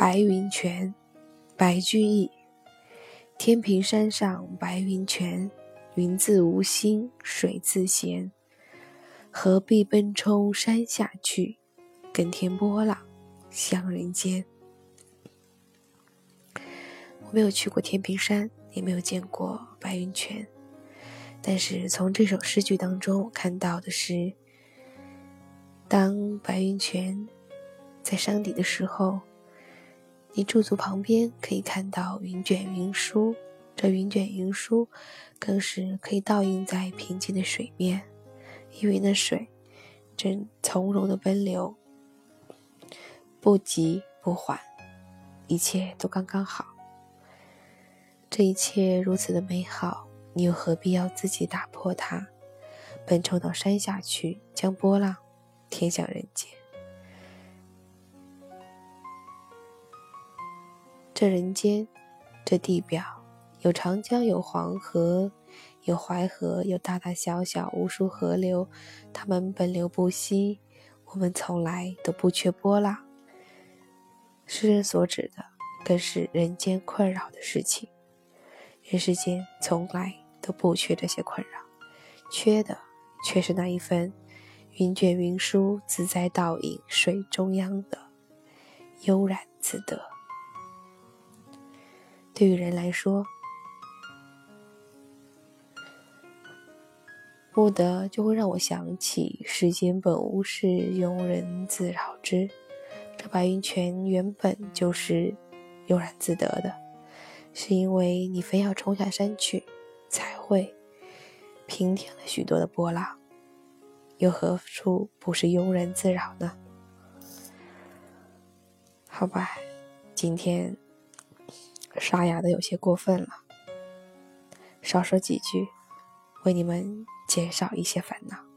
白云泉，白居易。天平山上白云泉，云自无心水自闲。何必奔冲山下去，更添波浪向人间。我没有去过天平山，也没有见过白云泉，但是从这首诗句当中，我看到的是，当白云泉在山底的时候。你驻足旁边，可以看到云卷云舒，这云卷云舒，更是可以倒映在平静的水面，因为那水正从容的奔流，不急不缓，一切都刚刚好。这一切如此的美好，你又何必要自己打破它，奔冲到山下去，将波浪添向人间？这人间，这地表，有长江，有黄河，有淮河，有大大小小无数河流，它们奔流不息，我们从来都不缺波浪。诗人所指的，更是人间困扰的事情。人世间从来都不缺这些困扰，缺的却是那一份云卷云舒、自在倒影水中央的悠然自得。对于人来说，不得就会让我想起“世间本无事，庸人自扰之”。这白云泉原本就是悠然自得的，是因为你非要冲下山去，才会平添了许多的波浪，又何处不是庸人自扰呢？好吧，今天。沙哑的有些过分了，少说几句，为你们减少一些烦恼。